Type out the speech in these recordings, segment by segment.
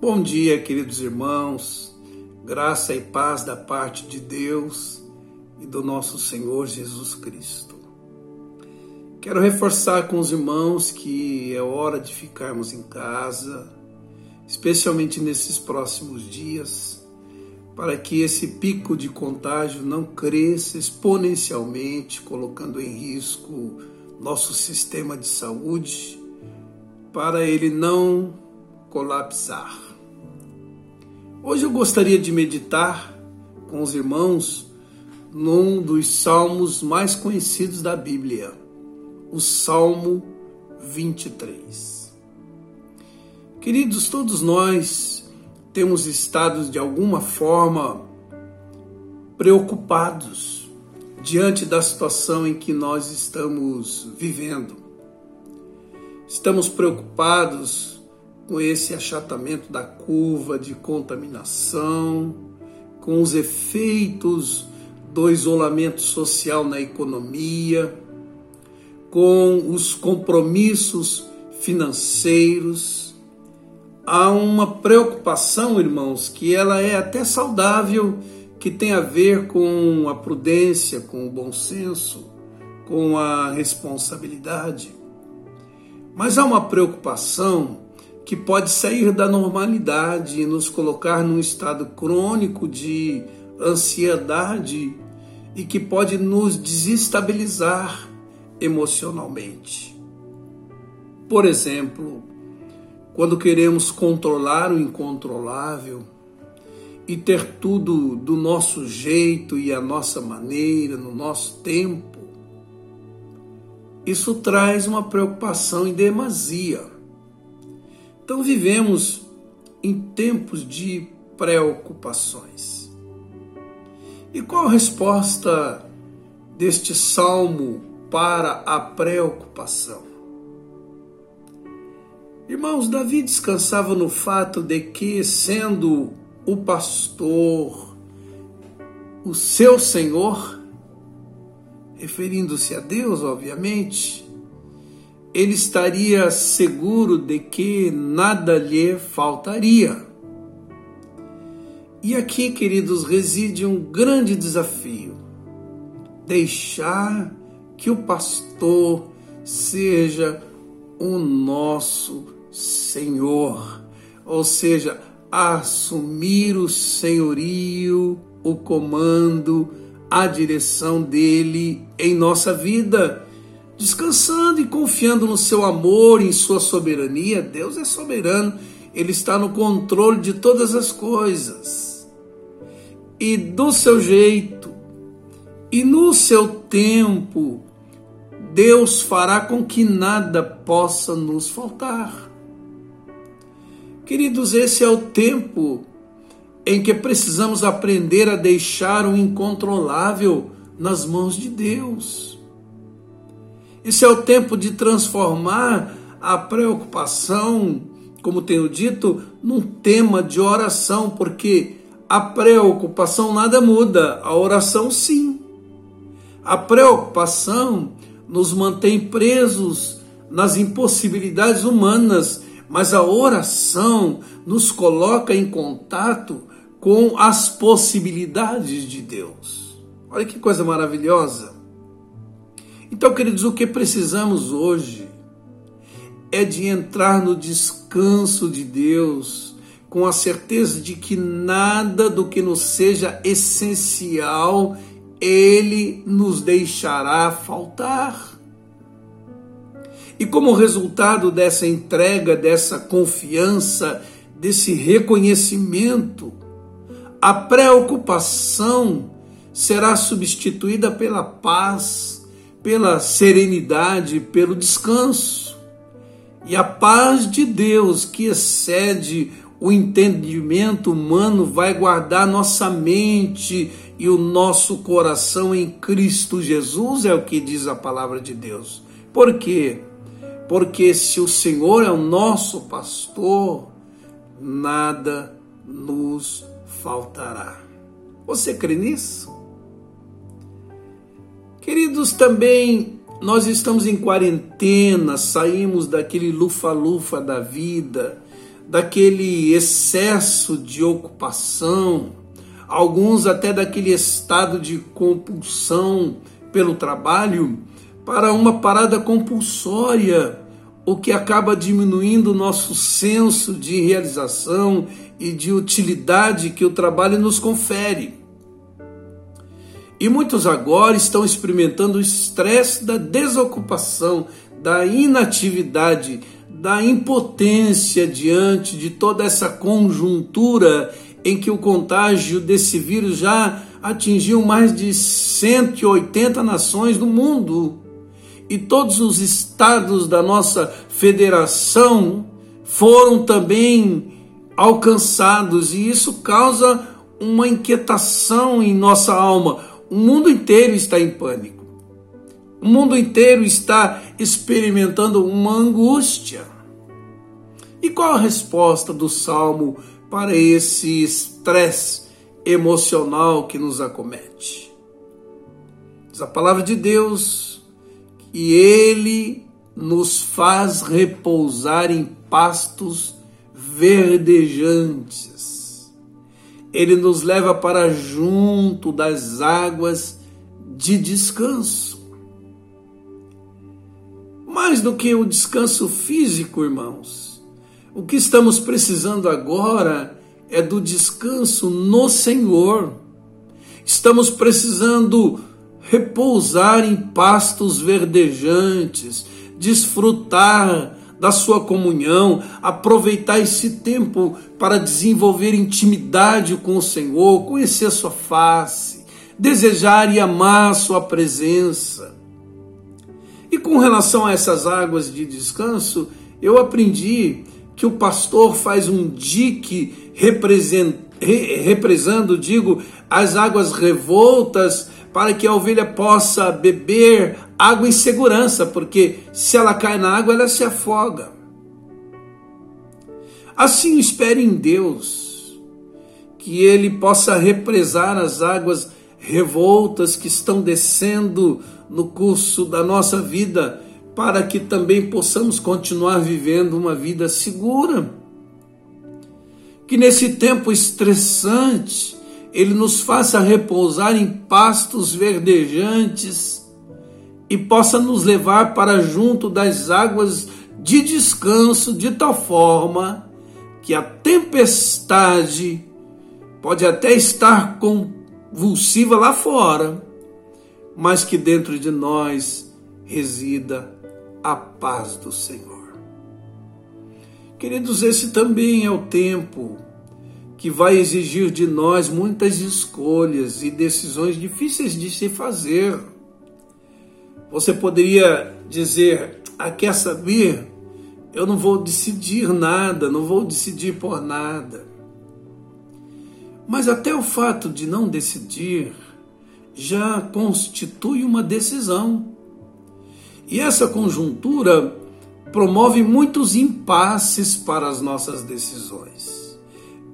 Bom dia, queridos irmãos, graça e paz da parte de Deus e do nosso Senhor Jesus Cristo. Quero reforçar com os irmãos que é hora de ficarmos em casa, especialmente nesses próximos dias, para que esse pico de contágio não cresça exponencialmente, colocando em risco nosso sistema de saúde, para ele não colapsar. Hoje eu gostaria de meditar com os irmãos num dos salmos mais conhecidos da Bíblia, o Salmo 23. Queridos, todos nós temos estado de alguma forma preocupados diante da situação em que nós estamos vivendo. Estamos preocupados com esse achatamento da curva de contaminação, com os efeitos do isolamento social na economia, com os compromissos financeiros. Há uma preocupação, irmãos, que ela é até saudável, que tem a ver com a prudência, com o bom senso, com a responsabilidade. Mas há uma preocupação que pode sair da normalidade e nos colocar num estado crônico de ansiedade e que pode nos desestabilizar emocionalmente. Por exemplo, quando queremos controlar o incontrolável e ter tudo do nosso jeito e a nossa maneira, no nosso tempo, isso traz uma preocupação em demasia então vivemos em tempos de preocupações. E qual a resposta deste salmo para a preocupação? Irmãos, Davi descansava no fato de que, sendo o pastor, o seu Senhor, referindo-se a Deus, obviamente, ele estaria seguro de que nada lhe faltaria. E aqui, queridos, reside um grande desafio: deixar que o pastor seja o nosso Senhor, ou seja, assumir o senhorio, o comando, a direção dele em nossa vida descansando e confiando no seu amor, em sua soberania. Deus é soberano, ele está no controle de todas as coisas. E do seu jeito, e no seu tempo, Deus fará com que nada possa nos faltar. Queridos, esse é o tempo em que precisamos aprender a deixar o incontrolável nas mãos de Deus. Isso é o tempo de transformar a preocupação, como tenho dito, num tema de oração, porque a preocupação nada muda, a oração sim. A preocupação nos mantém presos nas impossibilidades humanas, mas a oração nos coloca em contato com as possibilidades de Deus. Olha que coisa maravilhosa. Então, queridos, o que precisamos hoje é de entrar no descanso de Deus com a certeza de que nada do que nos seja essencial ele nos deixará faltar. E como resultado dessa entrega, dessa confiança, desse reconhecimento, a preocupação será substituída pela paz pela serenidade, pelo descanso. E a paz de Deus, que excede o entendimento humano, vai guardar nossa mente e o nosso coração em Cristo Jesus, é o que diz a palavra de Deus. Por quê? Porque se o Senhor é o nosso pastor, nada nos faltará. Você crê nisso? Queridos, também nós estamos em quarentena, saímos daquele lufa-lufa da vida, daquele excesso de ocupação, alguns até daquele estado de compulsão pelo trabalho, para uma parada compulsória, o que acaba diminuindo o nosso senso de realização e de utilidade que o trabalho nos confere. E muitos agora estão experimentando o estresse da desocupação, da inatividade, da impotência diante de toda essa conjuntura em que o contágio desse vírus já atingiu mais de 180 nações do mundo. E todos os estados da nossa federação foram também alcançados, e isso causa uma inquietação em nossa alma. O mundo inteiro está em pânico. O mundo inteiro está experimentando uma angústia. E qual a resposta do salmo para esse estresse emocional que nos acomete? Diz a palavra de Deus que ele nos faz repousar em pastos verdejantes ele nos leva para junto das águas de descanso. Mais do que o descanso físico, irmãos, o que estamos precisando agora é do descanso no Senhor. Estamos precisando repousar em pastos verdejantes, desfrutar da sua comunhão, aproveitar esse tempo para desenvolver intimidade com o Senhor, conhecer a sua face, desejar e amar a sua presença. E com relação a essas águas de descanso, eu aprendi que o pastor faz um dique represando, digo, as águas revoltas para que a ovelha possa beber água em segurança, porque se ela cai na água, ela se afoga. Assim, espere em Deus que Ele possa represar as águas revoltas que estão descendo no curso da nossa vida, para que também possamos continuar vivendo uma vida segura. Que nesse tempo estressante, ele nos faça repousar em pastos verdejantes e possa nos levar para junto das águas de descanso, de tal forma que a tempestade pode até estar convulsiva lá fora, mas que dentro de nós resida a paz do Senhor. Queridos, esse também é o tempo que vai exigir de nós muitas escolhas e decisões difíceis de se fazer. Você poderia dizer: ah, quer saber? Eu não vou decidir nada, não vou decidir por nada. Mas até o fato de não decidir já constitui uma decisão. E essa conjuntura promove muitos impasses para as nossas decisões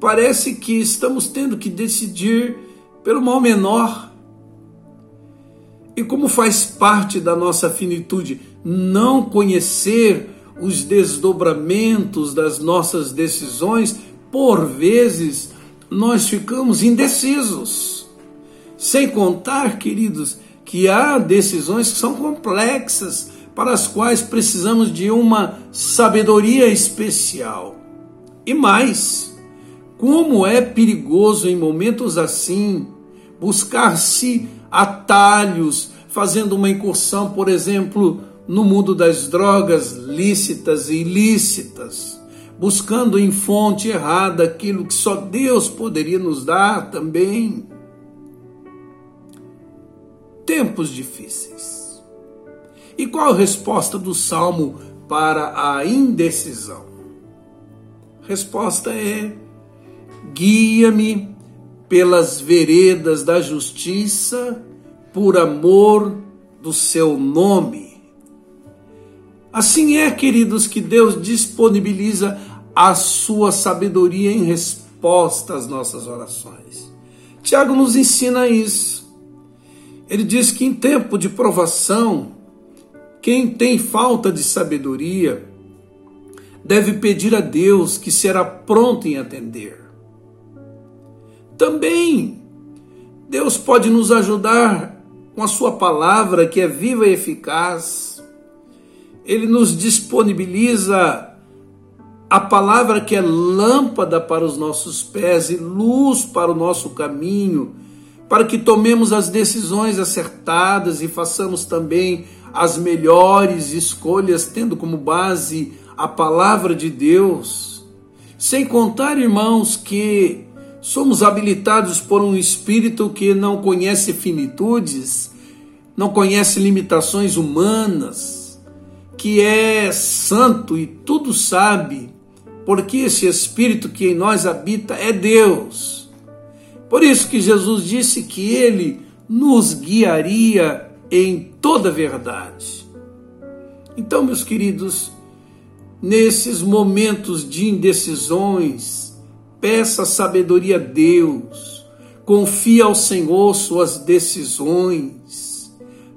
parece que estamos tendo que decidir pelo mal menor. E como faz parte da nossa finitude não conhecer os desdobramentos das nossas decisões, por vezes nós ficamos indecisos. Sem contar, queridos, que há decisões que são complexas, para as quais precisamos de uma sabedoria especial. E mais, como é perigoso em momentos assim buscar-se atalhos, fazendo uma incursão, por exemplo, no mundo das drogas lícitas e ilícitas, buscando em fonte errada aquilo que só Deus poderia nos dar também. Tempos difíceis. E qual a resposta do salmo para a indecisão? resposta é guia-me pelas veredas da justiça, por amor do seu nome. Assim é, queridos, que Deus disponibiliza a sua sabedoria em resposta às nossas orações. Tiago nos ensina isso. Ele diz que em tempo de provação, quem tem falta de sabedoria deve pedir a Deus que será pronto em atender. Também Deus pode nos ajudar com a Sua palavra que é viva e eficaz. Ele nos disponibiliza a palavra que é lâmpada para os nossos pés e luz para o nosso caminho, para que tomemos as decisões acertadas e façamos também as melhores escolhas, tendo como base a palavra de Deus. Sem contar, irmãos, que somos habilitados por um espírito que não conhece finitudes, não conhece limitações humanas, que é santo e tudo sabe, porque esse espírito que em nós habita é Deus. Por isso que Jesus disse que ele nos guiaria em toda verdade. Então, meus queridos, nesses momentos de indecisões, peça sabedoria a Deus, confie ao Senhor suas decisões.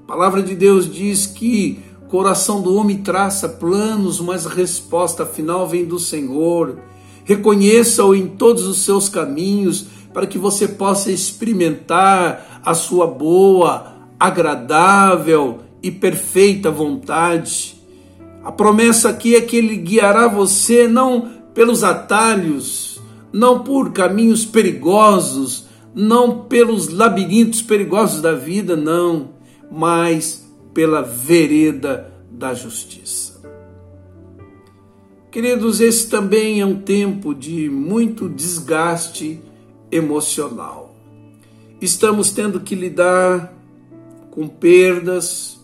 A palavra de Deus diz que o coração do homem traça planos, mas a resposta final vem do Senhor. Reconheça-o em todos os seus caminhos, para que você possa experimentar a sua boa, agradável e perfeita vontade. A promessa aqui é que ele guiará você não pelos atalhos, não por caminhos perigosos, não pelos labirintos perigosos da vida, não, mas pela vereda da justiça. Queridos, esse também é um tempo de muito desgaste emocional. Estamos tendo que lidar com perdas,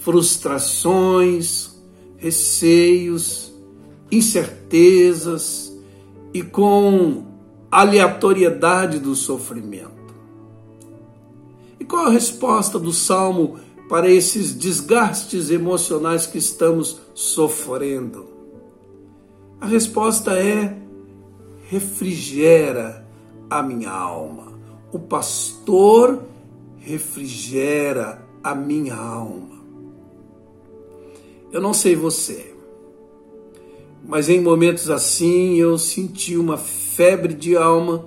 frustrações, receios, incertezas e com aleatoriedade do sofrimento. E qual a resposta do salmo para esses desgastes emocionais que estamos sofrendo? A resposta é: refrigera a minha alma. O pastor refrigera a minha alma. Eu não sei você, mas em momentos assim eu senti uma febre de alma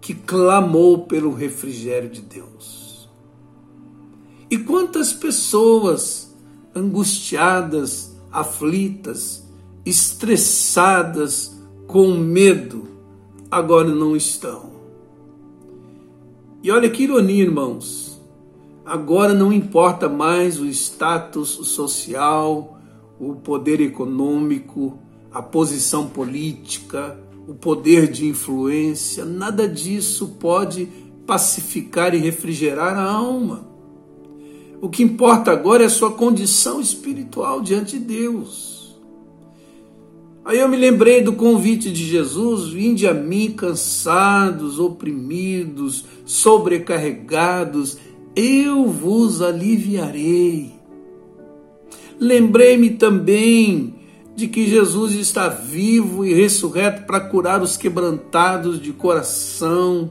que clamou pelo refrigério de Deus. E quantas pessoas angustiadas, aflitas, estressadas, com medo, agora não estão. E olha que ironia, irmãos. Agora não importa mais o status social, o poder econômico, a posição política, o poder de influência, nada disso pode pacificar e refrigerar a alma. O que importa agora é a sua condição espiritual diante de Deus. Aí eu me lembrei do convite de Jesus: vinde a mim cansados, oprimidos, sobrecarregados, eu vos aliviarei. Lembrei-me também de que Jesus está vivo e ressurreto para curar os quebrantados de coração,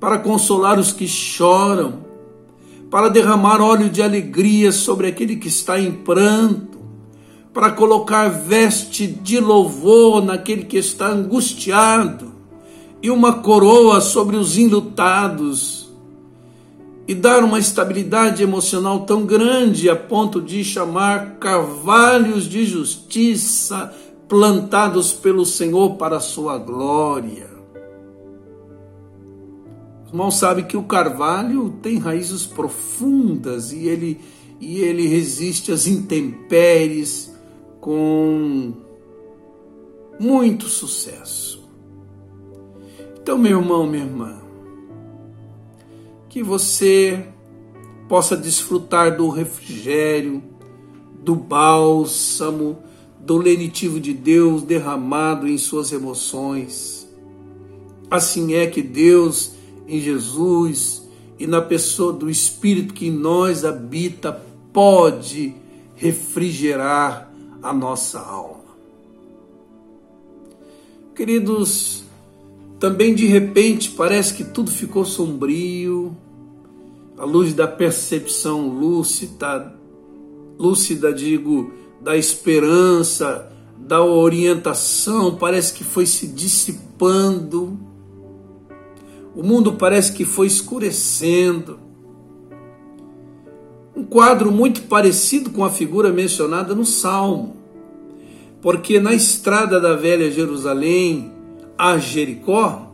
para consolar os que choram, para derramar óleo de alegria sobre aquele que está em pranto, para colocar veste de louvor naquele que está angustiado e uma coroa sobre os enlutados e dar uma estabilidade emocional tão grande a ponto de chamar carvalhos de justiça plantados pelo Senhor para a sua glória. O irmão sabe que o carvalho tem raízes profundas e ele, e ele resiste às intempéries com muito sucesso. Então, meu irmão, minha irmã, que você possa desfrutar do refrigério, do bálsamo, do lenitivo de Deus derramado em suas emoções. Assim é que Deus, em Jesus e na pessoa do Espírito que em nós habita, pode refrigerar a nossa alma. Queridos, também de repente parece que tudo ficou sombrio, à luz da percepção lúcida, lúcida, digo, da esperança, da orientação parece que foi se dissipando, o mundo parece que foi escurecendo. Um quadro muito parecido com a figura mencionada no Salmo, porque na estrada da velha Jerusalém a Jericó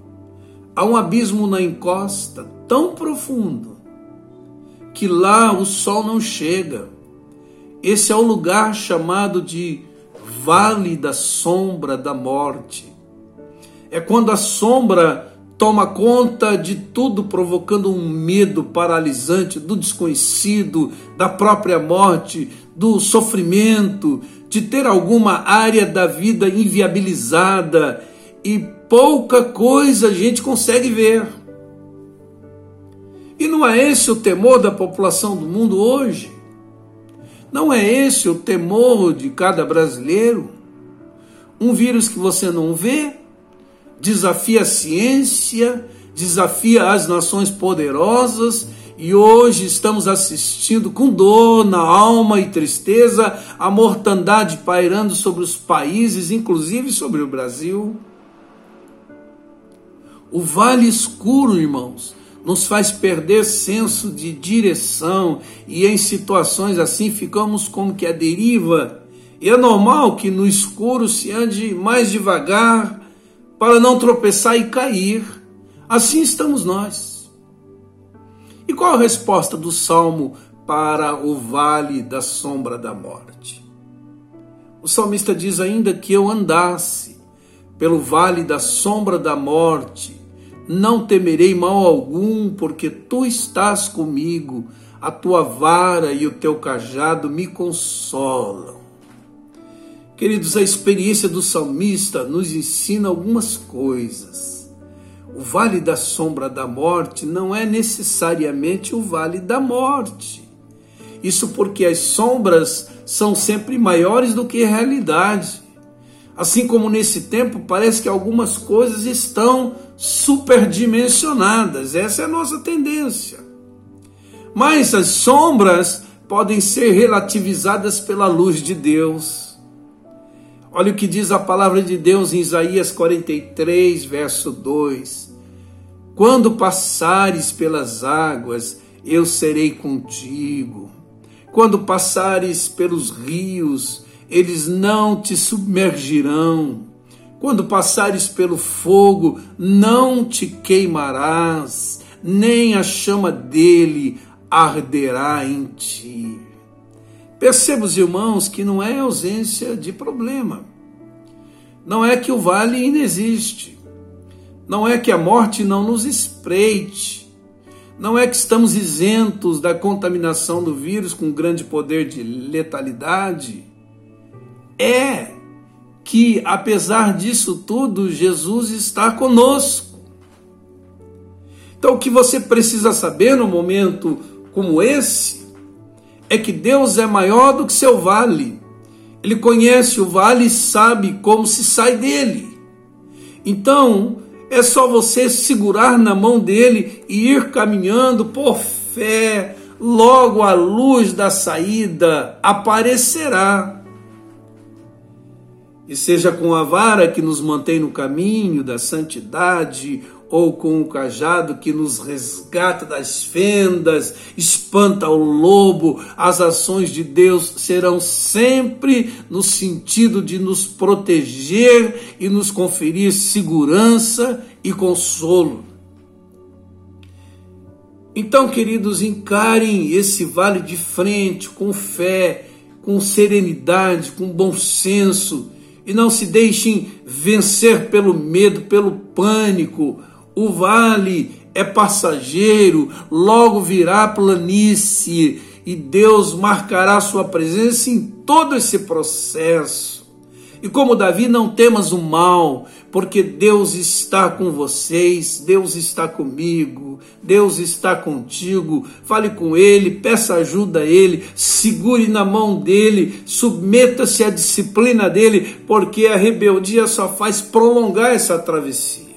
há um abismo na encosta tão profundo que lá o sol não chega. Esse é o lugar chamado de Vale da Sombra da Morte. É quando a sombra toma conta de tudo, provocando um medo paralisante do desconhecido, da própria morte, do sofrimento, de ter alguma área da vida inviabilizada e pouca coisa a gente consegue ver. E não é esse o temor da população do mundo hoje? Não é esse o temor de cada brasileiro? Um vírus que você não vê, desafia a ciência, desafia as nações poderosas, e hoje estamos assistindo com dor na alma e tristeza a mortandade pairando sobre os países, inclusive sobre o Brasil. O vale escuro, irmãos, nos faz perder senso de direção e em situações assim ficamos como que a deriva. E é normal que no escuro se ande mais devagar para não tropeçar e cair. Assim estamos nós. E qual a resposta do salmo para o vale da sombra da morte? O salmista diz ainda que eu andasse pelo vale da sombra da morte, não temerei mal algum, porque tu estás comigo, a tua vara e o teu cajado me consolam. Queridos, a experiência do salmista nos ensina algumas coisas. O vale da sombra da morte não é necessariamente o vale da morte. Isso porque as sombras são sempre maiores do que a realidade. Assim como nesse tempo parece que algumas coisas estão superdimensionadas, essa é a nossa tendência. Mas as sombras podem ser relativizadas pela luz de Deus. Olha o que diz a palavra de Deus em Isaías 43, verso 2: Quando passares pelas águas, eu serei contigo. Quando passares pelos rios, eles não te submergirão. Quando passares pelo fogo, não te queimarás, nem a chama dele arderá em ti. Perceba, os irmãos, que não é ausência de problema. Não é que o vale inexiste. Não é que a morte não nos espreite. Não é que estamos isentos da contaminação do vírus com grande poder de letalidade é que, apesar disso tudo, Jesus está conosco. Então, o que você precisa saber no momento como esse é que Deus é maior do que seu vale. Ele conhece o vale e sabe como se sai dele. Então, é só você segurar na mão dele e ir caminhando por fé. Logo a luz da saída aparecerá e seja com a vara que nos mantém no caminho da santidade, ou com o cajado que nos resgata das fendas, espanta o lobo, as ações de Deus serão sempre no sentido de nos proteger e nos conferir segurança e consolo. Então, queridos, encarem esse vale de frente com fé, com serenidade, com bom senso e não se deixem vencer pelo medo, pelo pânico. O vale é passageiro, logo virá planície e Deus marcará sua presença em todo esse processo. E como Davi, não temas o mal, porque Deus está com vocês, Deus está comigo, Deus está contigo. Fale com Ele, peça ajuda a Ele, segure na mão dele, submeta-se à disciplina dele, porque a rebeldia só faz prolongar essa travessia.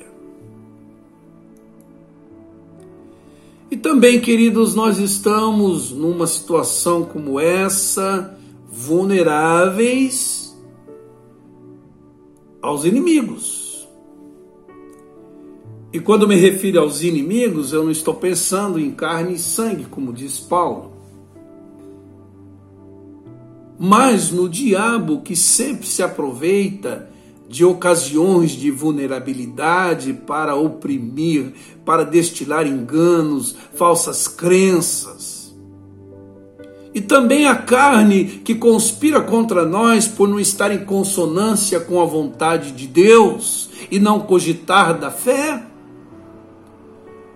E também, queridos, nós estamos numa situação como essa, vulneráveis aos inimigos. E quando me refiro aos inimigos, eu não estou pensando em carne e sangue, como diz Paulo, mas no diabo que sempre se aproveita de ocasiões de vulnerabilidade para oprimir, para destilar enganos, falsas crenças. E também a carne que conspira contra nós por não estar em consonância com a vontade de Deus e não cogitar da fé.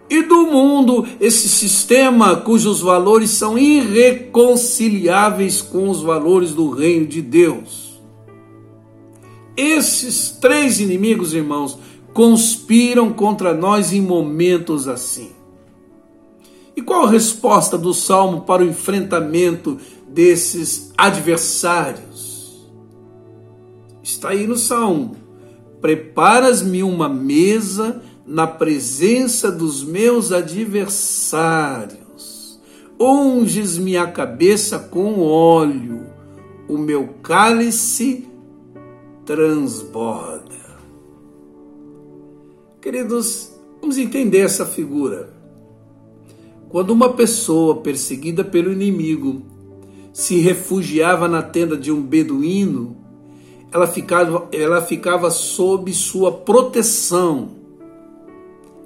E do mundo, esse sistema cujos valores são irreconciliáveis com os valores do reino de Deus. Esses três inimigos, irmãos, conspiram contra nós em momentos assim. E qual a resposta do salmo para o enfrentamento desses adversários? Está aí no salmo: Preparas-me uma mesa na presença dos meus adversários, unges-me a cabeça com óleo, o meu cálice transborda. Queridos, vamos entender essa figura. Quando uma pessoa perseguida pelo inimigo se refugiava na tenda de um beduíno, ela ficava, ela ficava sob sua proteção.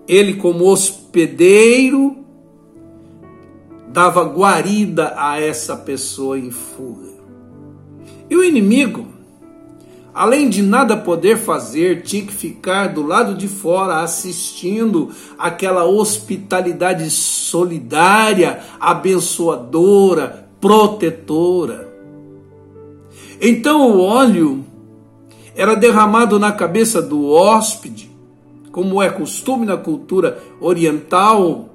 Ele, como hospedeiro, dava guarida a essa pessoa em fuga. E o inimigo, além de nada poder fazer, tinha que ficar do lado de fora assistindo aquela hospitalidade solidária, abençoadora, protetora. Então o óleo era derramado na cabeça do hóspede, como é costume na cultura oriental,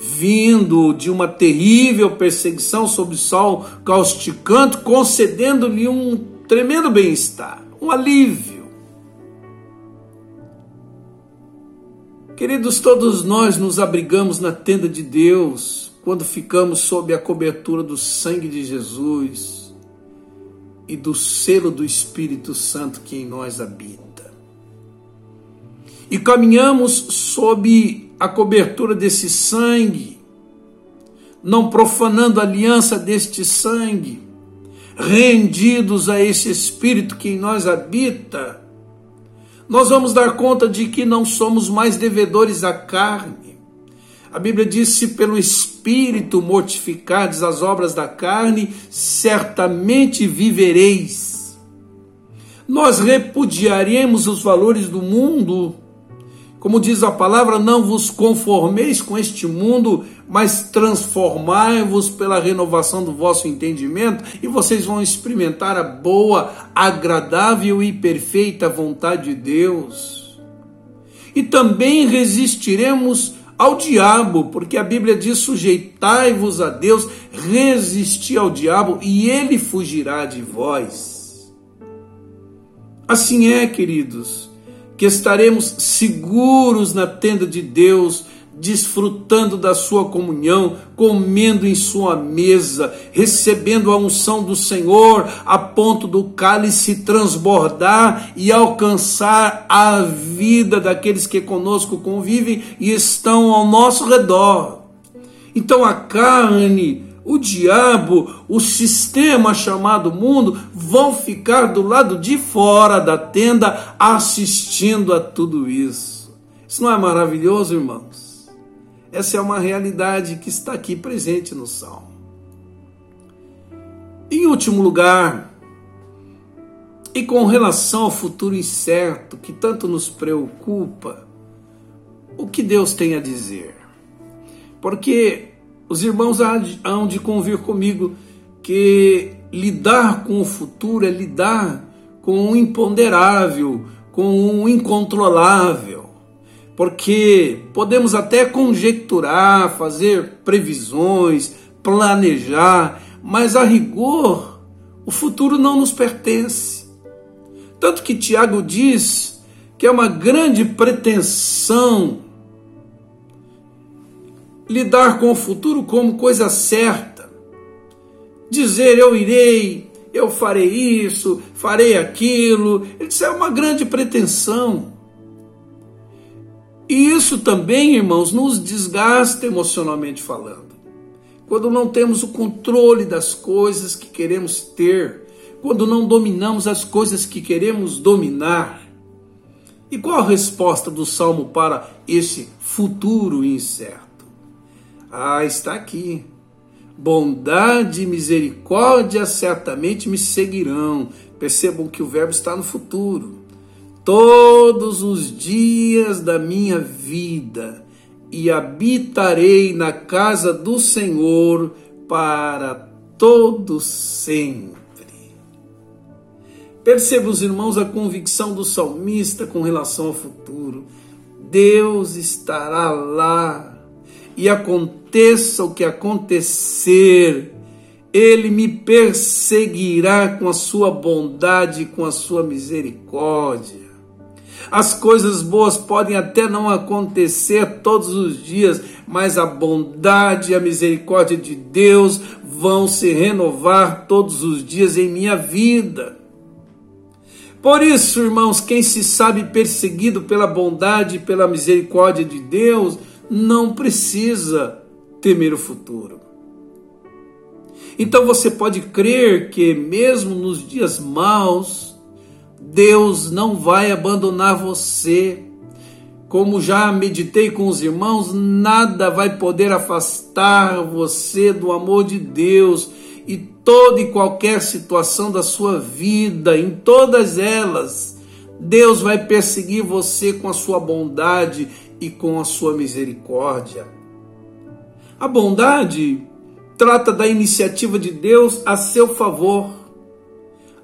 vindo de uma terrível perseguição sob o sol causticante, concedendo-lhe um tremendo bem-estar um alívio. Queridos, todos nós nos abrigamos na tenda de Deus quando ficamos sob a cobertura do sangue de Jesus e do selo do Espírito Santo que em nós habita. E caminhamos sob a cobertura desse sangue, não profanando a aliança deste sangue, rendidos a esse Espírito que em nós habita, nós vamos dar conta de que não somos mais devedores à carne. A Bíblia diz: se pelo Espírito mortificardes as obras da carne, certamente vivereis. Nós repudiaremos os valores do mundo como diz a palavra, não vos conformeis com este mundo, mas transformai-vos pela renovação do vosso entendimento, e vocês vão experimentar a boa, agradável e perfeita vontade de Deus. E também resistiremos ao diabo, porque a Bíblia diz: sujeitai-vos a Deus, resisti ao diabo, e ele fugirá de vós. Assim é, queridos que estaremos seguros na tenda de Deus, desfrutando da sua comunhão, comendo em sua mesa, recebendo a unção do Senhor, a ponto do cálice transbordar e alcançar a vida daqueles que conosco convivem e estão ao nosso redor. Então a carne o diabo, o sistema chamado mundo, vão ficar do lado de fora da tenda assistindo a tudo isso. Isso não é maravilhoso, irmãos? Essa é uma realidade que está aqui presente no Salmo. Em último lugar, e com relação ao futuro incerto que tanto nos preocupa, o que Deus tem a dizer? Porque os irmãos hão de convir comigo que lidar com o futuro é lidar com o imponderável, com o incontrolável. Porque podemos até conjecturar, fazer previsões, planejar, mas a rigor o futuro não nos pertence. Tanto que Tiago diz que é uma grande pretensão lidar com o futuro como coisa certa, dizer eu irei, eu farei isso, farei aquilo. Disse: é uma grande pretensão. E isso também, irmãos, nos desgasta emocionalmente falando. Quando não temos o controle das coisas que queremos ter, quando não dominamos as coisas que queremos dominar. E qual a resposta do salmo para esse futuro incerto? Ah, está aqui. Bondade e misericórdia certamente me seguirão. Percebam que o verbo está no futuro. Todos os dias da minha vida e habitarei na casa do Senhor para todo sempre. Perceba os irmãos a convicção do salmista com relação ao futuro. Deus estará lá e aconteça o que acontecer, ele me perseguirá com a sua bondade e com a sua misericórdia. As coisas boas podem até não acontecer todos os dias, mas a bondade e a misericórdia de Deus vão se renovar todos os dias em minha vida. Por isso, irmãos, quem se sabe perseguido pela bondade e pela misericórdia de Deus, não precisa temer o futuro. Então você pode crer que, mesmo nos dias maus, Deus não vai abandonar você. Como já meditei com os irmãos, nada vai poder afastar você do amor de Deus e toda e qualquer situação da sua vida, em todas elas, Deus vai perseguir você com a sua bondade e com a sua misericórdia. A bondade trata da iniciativa de Deus a seu favor.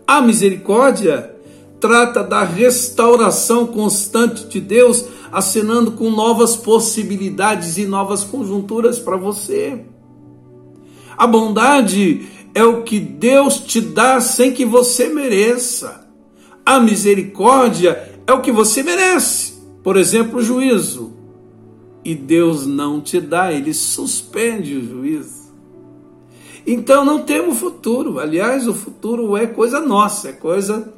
A misericórdia trata da restauração constante de Deus, acenando com novas possibilidades e novas conjunturas para você. A bondade é o que Deus te dá sem que você mereça. A misericórdia é o que você merece. Por exemplo, o juízo. E Deus não te dá, ele suspende o juízo. Então não temos futuro. Aliás, o futuro é coisa nossa, é coisa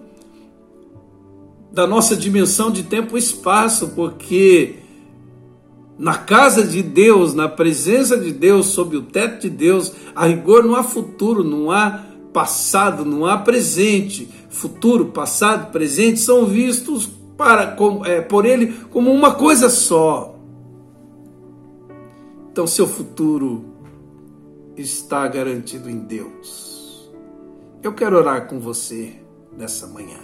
da nossa dimensão de tempo e espaço, porque na casa de Deus, na presença de Deus, sob o teto de Deus, a rigor não há futuro, não há passado, não há presente. Futuro, passado, presente são vistos para, é, por Ele como uma coisa só. Então, seu futuro está garantido em Deus. Eu quero orar com você nessa manhã.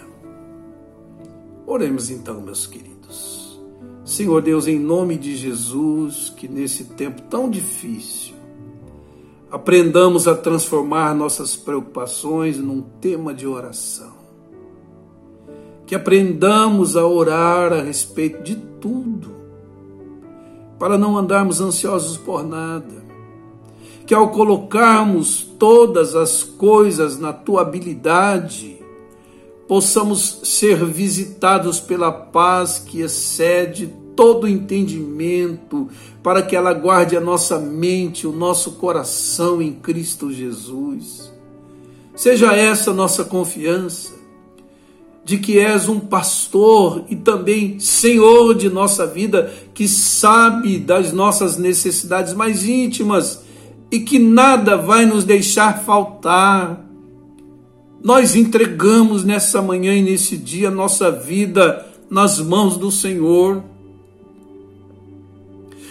Oremos então, meus queridos. Senhor Deus, em nome de Jesus, que nesse tempo tão difícil, aprendamos a transformar nossas preocupações num tema de oração. Que aprendamos a orar a respeito de tudo, para não andarmos ansiosos por nada. Que ao colocarmos todas as coisas na tua habilidade, possamos ser visitados pela paz que excede todo entendimento, para que ela guarde a nossa mente, o nosso coração em Cristo Jesus. Seja essa nossa confiança, de que és um pastor e também Senhor de nossa vida, que sabe das nossas necessidades mais íntimas e que nada vai nos deixar faltar nós entregamos nessa manhã e nesse dia nossa vida nas mãos do Senhor.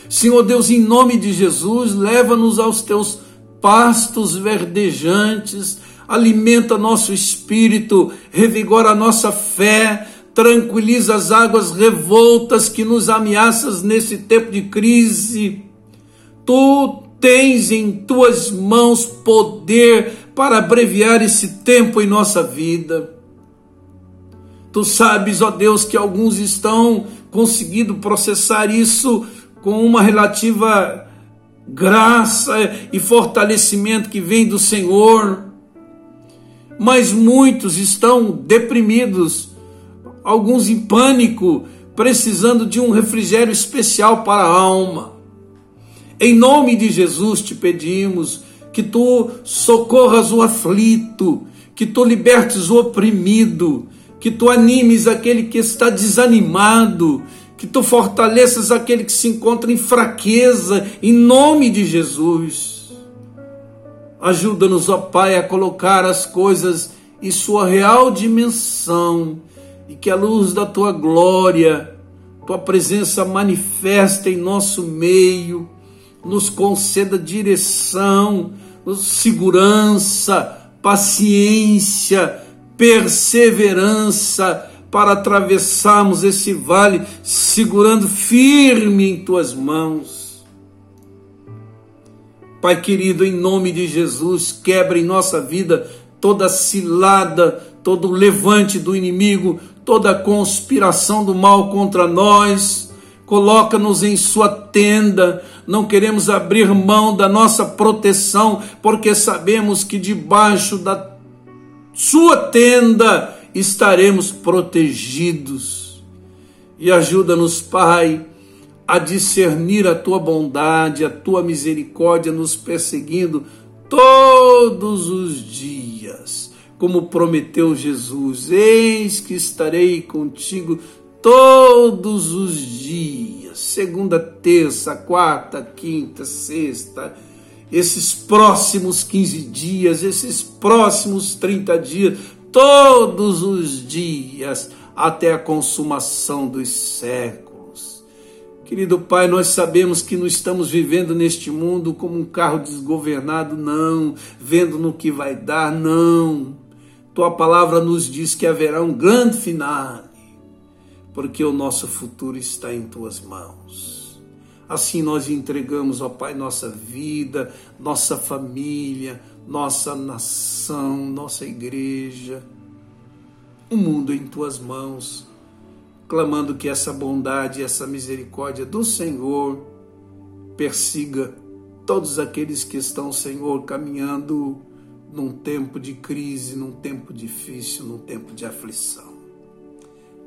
Senhor Deus, em nome de Jesus, leva-nos aos teus pastos verdejantes, alimenta nosso espírito, revigora nossa fé, tranquiliza as águas revoltas que nos ameaças nesse tempo de crise. Tu tens em tuas mãos poder para abreviar esse tempo em nossa vida. Tu sabes, ó Deus, que alguns estão conseguindo processar isso com uma relativa graça e fortalecimento que vem do Senhor, mas muitos estão deprimidos, alguns em pânico, precisando de um refrigério especial para a alma. Em nome de Jesus te pedimos que tu socorras o aflito, que tu libertes o oprimido, que tu animes aquele que está desanimado, que tu fortaleças aquele que se encontra em fraqueza, em nome de Jesus. Ajuda-nos, ó Pai, a colocar as coisas em sua real dimensão e que a luz da tua glória, tua presença manifesta em nosso meio, nos conceda direção, segurança, paciência, perseverança para atravessarmos esse vale segurando firme em tuas mãos. Pai querido, em nome de Jesus, quebra em nossa vida toda cilada, todo levante do inimigo, toda conspiração do mal contra nós. Coloca-nos em sua tenda, não queremos abrir mão da nossa proteção, porque sabemos que debaixo da sua tenda estaremos protegidos. E ajuda-nos, Pai, a discernir a tua bondade, a tua misericórdia nos perseguindo todos os dias. Como prometeu Jesus, eis que estarei contigo todos os dias, segunda, terça, quarta, quinta, sexta, esses próximos 15 dias, esses próximos 30 dias, todos os dias, até a consumação dos séculos. Querido Pai, nós sabemos que não estamos vivendo neste mundo como um carro desgovernado, não, vendo no que vai dar, não. Tua palavra nos diz que haverá um grande final, porque o nosso futuro está em tuas mãos. Assim nós entregamos, ó Pai, nossa vida, nossa família, nossa nação, nossa igreja, o mundo em tuas mãos, clamando que essa bondade, essa misericórdia do Senhor persiga todos aqueles que estão, Senhor, caminhando num tempo de crise, num tempo difícil, num tempo de aflição.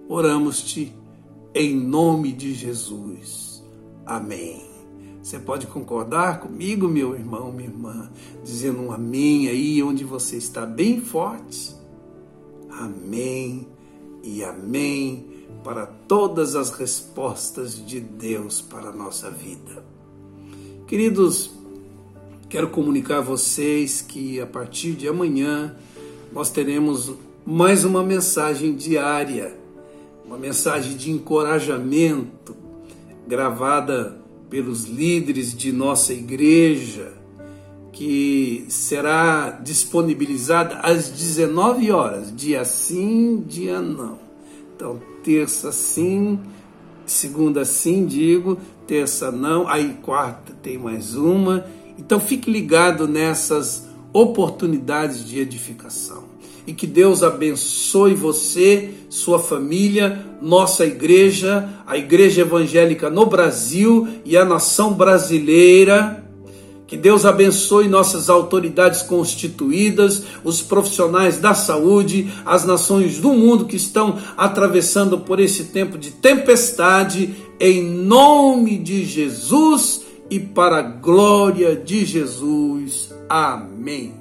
Oramos-te em nome de Jesus. Amém. Você pode concordar comigo, meu irmão, minha irmã, dizendo um amém aí onde você está bem forte. Amém e amém para todas as respostas de Deus para a nossa vida. Queridos, quero comunicar a vocês que a partir de amanhã nós teremos mais uma mensagem diária, uma mensagem de encorajamento gravada pelos líderes de nossa igreja, que será disponibilizada às 19 horas, dia sim, dia não. Então, terça sim, segunda sim, digo, terça não, aí quarta tem mais uma. Então, fique ligado nessas oportunidades de edificação. E que Deus abençoe você, sua família, nossa igreja, a igreja evangélica no Brasil e a nação brasileira. Que Deus abençoe nossas autoridades constituídas, os profissionais da saúde, as nações do mundo que estão atravessando por esse tempo de tempestade, em nome de Jesus e para a glória de Jesus. Amém.